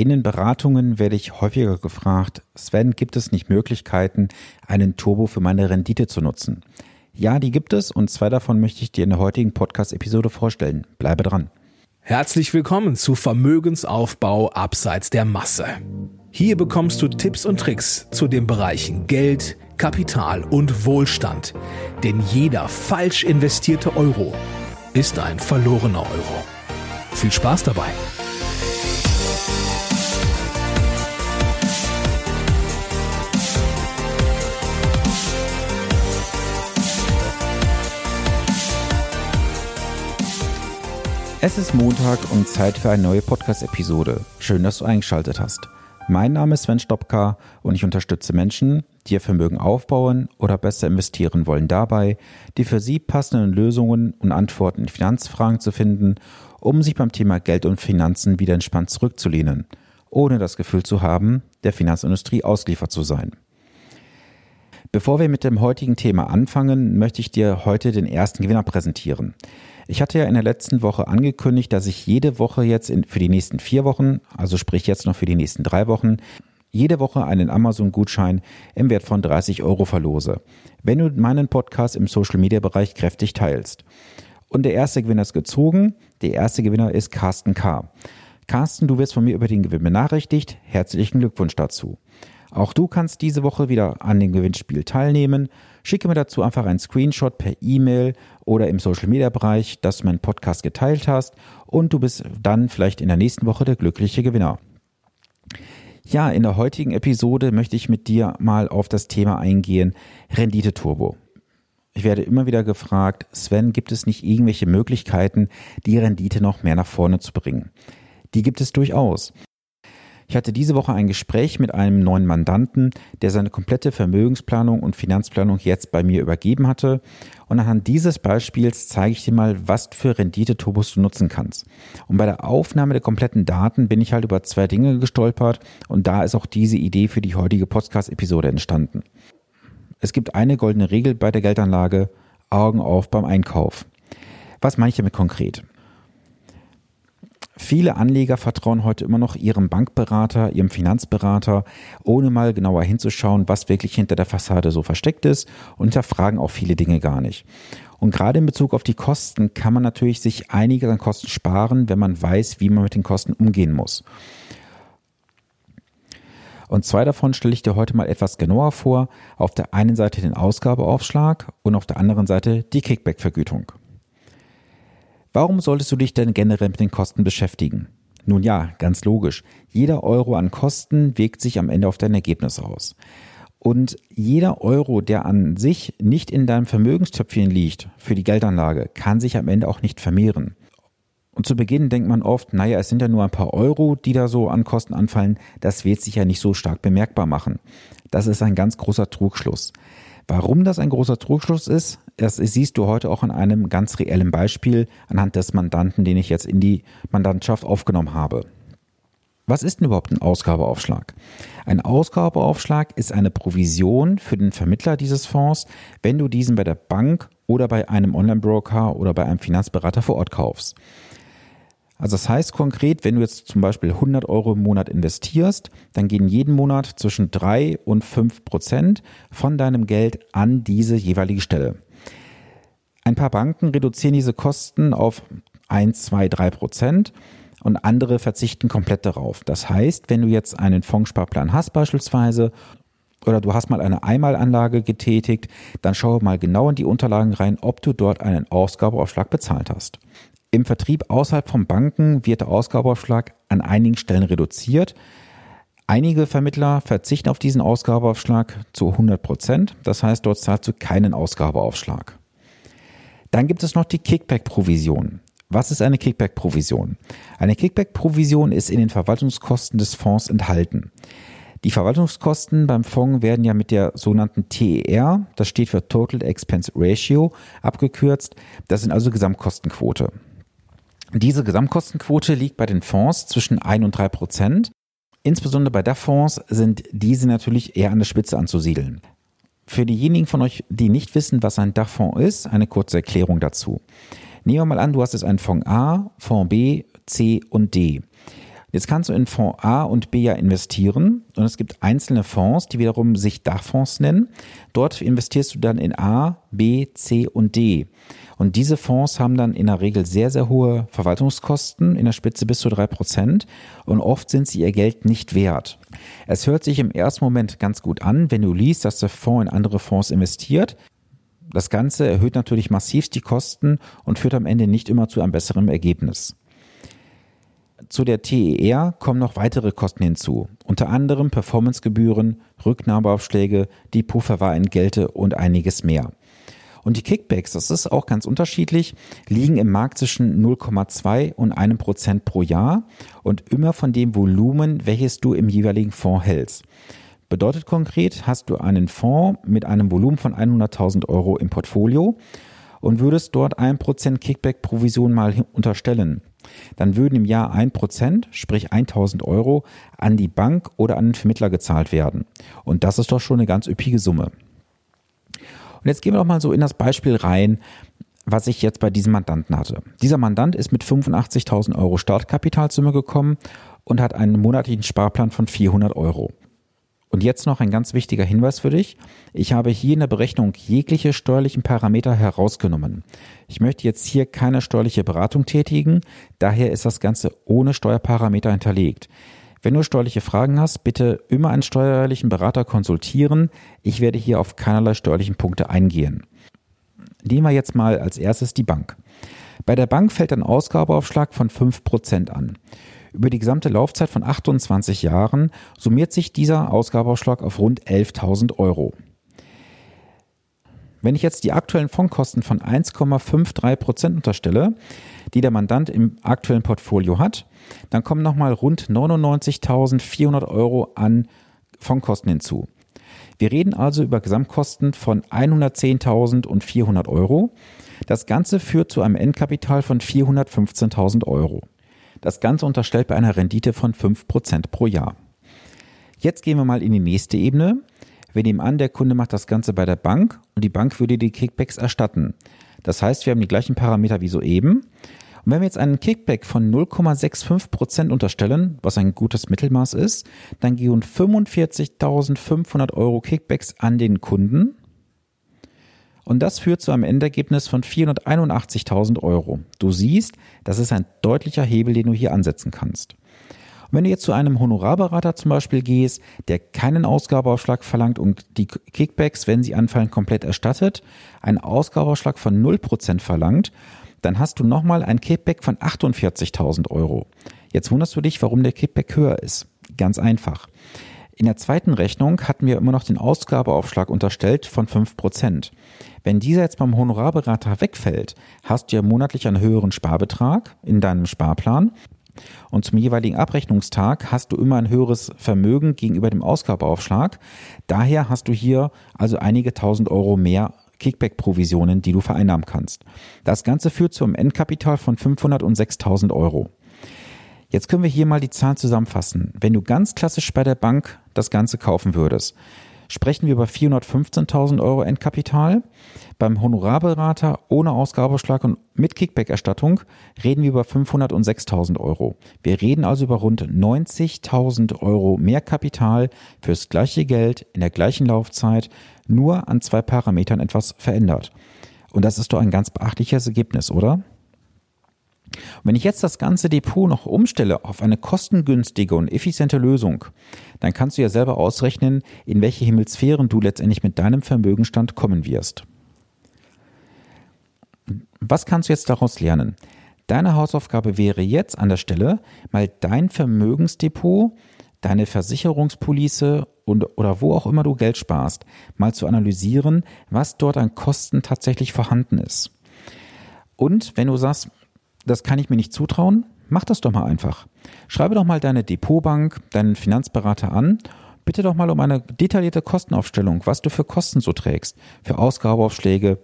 In den Beratungen werde ich häufiger gefragt, Sven, gibt es nicht Möglichkeiten, einen Turbo für meine Rendite zu nutzen? Ja, die gibt es und zwei davon möchte ich dir in der heutigen Podcast-Episode vorstellen. Bleibe dran. Herzlich willkommen zu Vermögensaufbau abseits der Masse. Hier bekommst du Tipps und Tricks zu den Bereichen Geld, Kapital und Wohlstand. Denn jeder falsch investierte Euro ist ein verlorener Euro. Viel Spaß dabei! Es ist Montag und Zeit für eine neue Podcast-Episode. Schön, dass du eingeschaltet hast. Mein Name ist Sven Stopka und ich unterstütze Menschen, die ihr Vermögen aufbauen oder besser investieren wollen, dabei, die für sie passenden Lösungen und Antworten in Finanzfragen zu finden, um sich beim Thema Geld und Finanzen wieder entspannt zurückzulehnen, ohne das Gefühl zu haben, der Finanzindustrie ausgeliefert zu sein. Bevor wir mit dem heutigen Thema anfangen, möchte ich dir heute den ersten Gewinner präsentieren. Ich hatte ja in der letzten Woche angekündigt, dass ich jede Woche jetzt in, für die nächsten vier Wochen, also sprich jetzt noch für die nächsten drei Wochen, jede Woche einen Amazon-Gutschein im Wert von 30 Euro verlose, wenn du meinen Podcast im Social-Media-Bereich kräftig teilst. Und der erste Gewinner ist gezogen. Der erste Gewinner ist Carsten K. Carsten, du wirst von mir über den Gewinn benachrichtigt. Herzlichen Glückwunsch dazu. Auch du kannst diese Woche wieder an dem Gewinnspiel teilnehmen. Schicke mir dazu einfach einen Screenshot per E-Mail oder im Social Media Bereich, dass du meinen Podcast geteilt hast und du bist dann vielleicht in der nächsten Woche der glückliche Gewinner. Ja, in der heutigen Episode möchte ich mit dir mal auf das Thema eingehen, Rendite Turbo. Ich werde immer wieder gefragt, Sven, gibt es nicht irgendwelche Möglichkeiten, die Rendite noch mehr nach vorne zu bringen? Die gibt es durchaus. Ich hatte diese Woche ein Gespräch mit einem neuen Mandanten, der seine komplette Vermögensplanung und Finanzplanung jetzt bei mir übergeben hatte. Und anhand dieses Beispiels zeige ich dir mal, was für Rendite-Turbos du nutzen kannst. Und bei der Aufnahme der kompletten Daten bin ich halt über zwei Dinge gestolpert und da ist auch diese Idee für die heutige Podcast-Episode entstanden. Es gibt eine goldene Regel bei der Geldanlage, Augen auf beim Einkauf. Was meine ich damit konkret? Viele Anleger vertrauen heute immer noch ihrem Bankberater, ihrem Finanzberater, ohne mal genauer hinzuschauen, was wirklich hinter der Fassade so versteckt ist und hinterfragen auch viele Dinge gar nicht. Und gerade in Bezug auf die Kosten kann man natürlich sich einige an Kosten sparen, wenn man weiß, wie man mit den Kosten umgehen muss. Und zwei davon stelle ich dir heute mal etwas genauer vor. Auf der einen Seite den Ausgabeaufschlag und auf der anderen Seite die Kickback-Vergütung. Warum solltest du dich denn generell mit den Kosten beschäftigen? Nun ja, ganz logisch. Jeder Euro an Kosten wirkt sich am Ende auf dein Ergebnis aus. Und jeder Euro, der an sich nicht in deinem Vermögenstöpfchen liegt für die Geldanlage, kann sich am Ende auch nicht vermehren. Und zu Beginn denkt man oft, naja, es sind ja nur ein paar Euro, die da so an Kosten anfallen, das wird sich ja nicht so stark bemerkbar machen. Das ist ein ganz großer Trugschluss. Warum das ein großer Trugschluss ist, das siehst du heute auch an einem ganz reellen Beispiel anhand des Mandanten, den ich jetzt in die Mandantschaft aufgenommen habe. Was ist denn überhaupt ein Ausgabeaufschlag? Ein Ausgabeaufschlag ist eine Provision für den Vermittler dieses Fonds, wenn du diesen bei der Bank oder bei einem Online-Broker oder bei einem Finanzberater vor Ort kaufst. Also das heißt konkret, wenn du jetzt zum Beispiel 100 Euro im Monat investierst, dann gehen jeden Monat zwischen 3 und 5 Prozent von deinem Geld an diese jeweilige Stelle. Ein paar Banken reduzieren diese Kosten auf 1, 2, 3 Prozent und andere verzichten komplett darauf. Das heißt, wenn du jetzt einen Fondssparplan hast beispielsweise oder du hast mal eine Einmalanlage getätigt, dann schau mal genau in die Unterlagen rein, ob du dort einen Ausgabeaufschlag bezahlt hast. Im Vertrieb außerhalb von Banken wird der Ausgabeaufschlag an einigen Stellen reduziert. Einige Vermittler verzichten auf diesen Ausgabeaufschlag zu 100 Prozent. Das heißt, dort zahlst du keinen Ausgabeaufschlag. Dann gibt es noch die Kickback-Provision. Was ist eine Kickback-Provision? Eine Kickback-Provision ist in den Verwaltungskosten des Fonds enthalten. Die Verwaltungskosten beim Fonds werden ja mit der sogenannten TER, das steht für Total Expense Ratio, abgekürzt. Das sind also Gesamtkostenquote. Diese Gesamtkostenquote liegt bei den Fonds zwischen 1 und 3 Prozent. Insbesondere bei DAF-Fonds sind diese natürlich eher an der Spitze anzusiedeln. Für diejenigen von euch, die nicht wissen, was ein DAF-Fonds ist, eine kurze Erklärung dazu. Nehmen wir mal an, du hast jetzt einen Fonds A, Fonds B, C und D. Jetzt kannst du in Fonds A und B ja investieren und es gibt einzelne Fonds, die wiederum sich Dachfonds nennen. Dort investierst du dann in A, B, C und D. Und diese Fonds haben dann in der Regel sehr, sehr hohe Verwaltungskosten, in der Spitze bis zu drei Prozent. Und oft sind sie ihr Geld nicht wert. Es hört sich im ersten Moment ganz gut an, wenn du liest, dass der Fonds in andere Fonds investiert. Das Ganze erhöht natürlich massiv die Kosten und führt am Ende nicht immer zu einem besseren Ergebnis. Zu der TER kommen noch weitere Kosten hinzu, unter anderem Performancegebühren, Rücknahmeaufschläge, Depotverwahrentgelte und einiges mehr. Und die Kickbacks, das ist auch ganz unterschiedlich, liegen im Markt zwischen 0,2 und einem Prozent pro Jahr und immer von dem Volumen, welches du im jeweiligen Fonds hältst. Bedeutet konkret, hast du einen Fonds mit einem Volumen von 100.000 Euro im Portfolio und würdest dort ein Prozent Kickback-Provision mal unterstellen, dann würden im Jahr ein Prozent, sprich 1000 Euro, an die Bank oder an den Vermittler gezahlt werden. Und das ist doch schon eine ganz üppige Summe. Und jetzt gehen wir doch mal so in das Beispiel rein, was ich jetzt bei diesem Mandanten hatte. Dieser Mandant ist mit 85.000 Euro Startkapitalsumme gekommen und hat einen monatlichen Sparplan von 400 Euro. Und jetzt noch ein ganz wichtiger Hinweis für dich. Ich habe hier in der Berechnung jegliche steuerlichen Parameter herausgenommen. Ich möchte jetzt hier keine steuerliche Beratung tätigen, daher ist das Ganze ohne Steuerparameter hinterlegt. Wenn du steuerliche Fragen hast, bitte immer einen steuerlichen Berater konsultieren. Ich werde hier auf keinerlei steuerlichen Punkte eingehen. Nehmen wir jetzt mal als erstes die Bank. Bei der Bank fällt ein Ausgabeaufschlag von 5% an. Über die gesamte Laufzeit von 28 Jahren summiert sich dieser Ausgabeaufschlag auf rund 11.000 Euro. Wenn ich jetzt die aktuellen Fondkosten von 1,53 Prozent unterstelle, die der Mandant im aktuellen Portfolio hat, dann kommen nochmal rund 99.400 Euro an Fondkosten hinzu. Wir reden also über Gesamtkosten von 110.400 Euro. Das Ganze führt zu einem Endkapital von 415.000 Euro. Das Ganze unterstellt bei einer Rendite von 5% pro Jahr. Jetzt gehen wir mal in die nächste Ebene. Wir nehmen an, der Kunde macht das Ganze bei der Bank und die Bank würde die Kickbacks erstatten. Das heißt, wir haben die gleichen Parameter wie soeben. Und wenn wir jetzt einen Kickback von 0,65% unterstellen, was ein gutes Mittelmaß ist, dann gehen 45.500 Euro Kickbacks an den Kunden und das führt zu einem Endergebnis von 481.000 Euro. Du siehst, das ist ein deutlicher Hebel, den du hier ansetzen kannst. Und wenn du jetzt zu einem Honorarberater zum Beispiel gehst, der keinen Ausgabeaufschlag verlangt und die Kickbacks, wenn sie anfallen, komplett erstattet, einen Ausgabeaufschlag von 0% verlangt, dann hast du nochmal ein Kickback von 48.000 Euro. Jetzt wunderst du dich, warum der Kickback höher ist. Ganz einfach. In der zweiten Rechnung hatten wir immer noch den Ausgabeaufschlag unterstellt von 5%. Wenn dieser jetzt beim Honorarberater wegfällt, hast du ja monatlich einen höheren Sparbetrag in deinem Sparplan. Und zum jeweiligen Abrechnungstag hast du immer ein höheres Vermögen gegenüber dem Ausgabeaufschlag. Daher hast du hier also einige tausend Euro mehr Kickback-Provisionen, die du vereinnahmen kannst. Das Ganze führt zu einem Endkapital von 506.000 Euro. Jetzt können wir hier mal die Zahlen zusammenfassen. Wenn du ganz klassisch bei der Bank das Ganze kaufen würdest, sprechen wir über 415.000 Euro Endkapital. Beim Honorarberater ohne Ausgabeschlag und mit Kickback-Erstattung reden wir über 506.000 Euro. Wir reden also über rund 90.000 Euro mehr Kapital fürs gleiche Geld in der gleichen Laufzeit, nur an zwei Parametern etwas verändert. Und das ist doch ein ganz beachtliches Ergebnis, oder? Und wenn ich jetzt das ganze Depot noch umstelle auf eine kostengünstige und effiziente Lösung, dann kannst du ja selber ausrechnen, in welche Himmelsphären du letztendlich mit deinem Vermögenstand kommen wirst. Was kannst du jetzt daraus lernen? Deine Hausaufgabe wäre jetzt an der Stelle, mal dein Vermögensdepot, deine Versicherungspolice und, oder wo auch immer du Geld sparst, mal zu analysieren, was dort an Kosten tatsächlich vorhanden ist. Und wenn du sagst, das kann ich mir nicht zutrauen, mach das doch mal einfach. Schreibe doch mal deine Depotbank, deinen Finanzberater an. Bitte doch mal um eine detaillierte Kostenaufstellung, was du für Kosten so trägst, für Ausgabeaufschläge,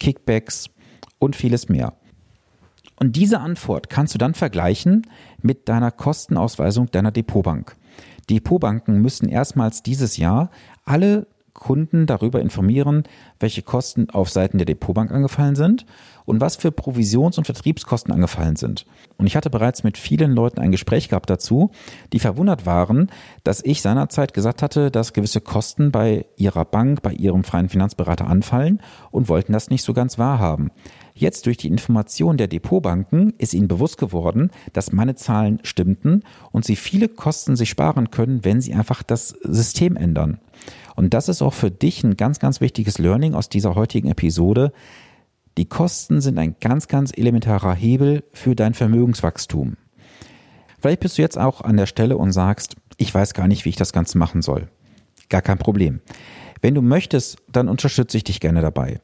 Kickbacks und vieles mehr. Und diese Antwort kannst du dann vergleichen mit deiner Kostenausweisung deiner Depotbank. Depotbanken müssen erstmals dieses Jahr alle Kunden darüber informieren, welche Kosten auf Seiten der Depotbank angefallen sind und was für Provisions- und Vertriebskosten angefallen sind. Und ich hatte bereits mit vielen Leuten ein Gespräch gehabt dazu, die verwundert waren, dass ich seinerzeit gesagt hatte, dass gewisse Kosten bei ihrer Bank, bei ihrem freien Finanzberater anfallen und wollten das nicht so ganz wahrhaben. Jetzt durch die Information der Depotbanken ist ihnen bewusst geworden, dass meine Zahlen stimmten und sie viele Kosten sich sparen können, wenn sie einfach das System ändern. Und das ist auch für dich ein ganz, ganz wichtiges Learning aus dieser heutigen Episode. Die Kosten sind ein ganz, ganz elementarer Hebel für dein Vermögenswachstum. Vielleicht bist du jetzt auch an der Stelle und sagst, ich weiß gar nicht, wie ich das Ganze machen soll. Gar kein Problem. Wenn du möchtest, dann unterstütze ich dich gerne dabei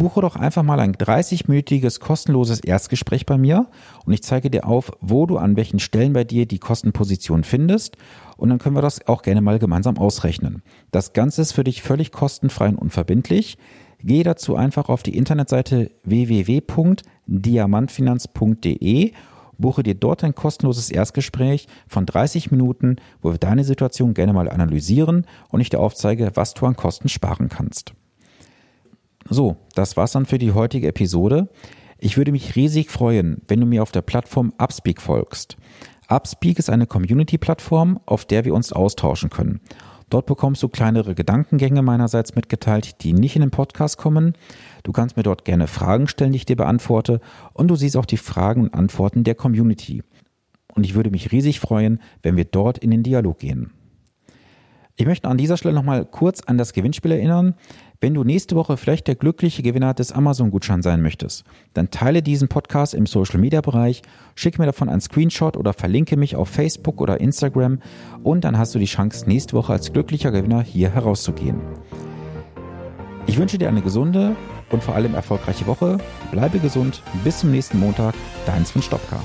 buche doch einfach mal ein 30-minütiges kostenloses Erstgespräch bei mir und ich zeige dir auf, wo du an welchen Stellen bei dir die Kostenposition findest und dann können wir das auch gerne mal gemeinsam ausrechnen. Das Ganze ist für dich völlig kostenfrei und unverbindlich. Gehe dazu einfach auf die Internetseite www.diamantfinanz.de buche dir dort ein kostenloses Erstgespräch von 30 Minuten, wo wir deine Situation gerne mal analysieren und ich dir aufzeige, was du an Kosten sparen kannst. So, das war's dann für die heutige Episode. Ich würde mich riesig freuen, wenn du mir auf der Plattform Upspeak folgst. Upspeak ist eine Community-Plattform, auf der wir uns austauschen können. Dort bekommst du kleinere Gedankengänge meinerseits mitgeteilt, die nicht in den Podcast kommen. Du kannst mir dort gerne Fragen stellen, die ich dir beantworte. Und du siehst auch die Fragen und Antworten der Community. Und ich würde mich riesig freuen, wenn wir dort in den Dialog gehen. Ich möchte an dieser Stelle nochmal kurz an das Gewinnspiel erinnern. Wenn du nächste Woche vielleicht der glückliche Gewinner des Amazon-Gutscheins sein möchtest, dann teile diesen Podcast im Social-Media-Bereich, schick mir davon einen Screenshot oder verlinke mich auf Facebook oder Instagram und dann hast du die Chance, nächste Woche als glücklicher Gewinner hier herauszugehen. Ich wünsche dir eine gesunde und vor allem erfolgreiche Woche. Bleibe gesund. Bis zum nächsten Montag. Dein Sven Stopka.